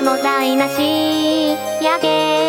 止めも台無し。やけ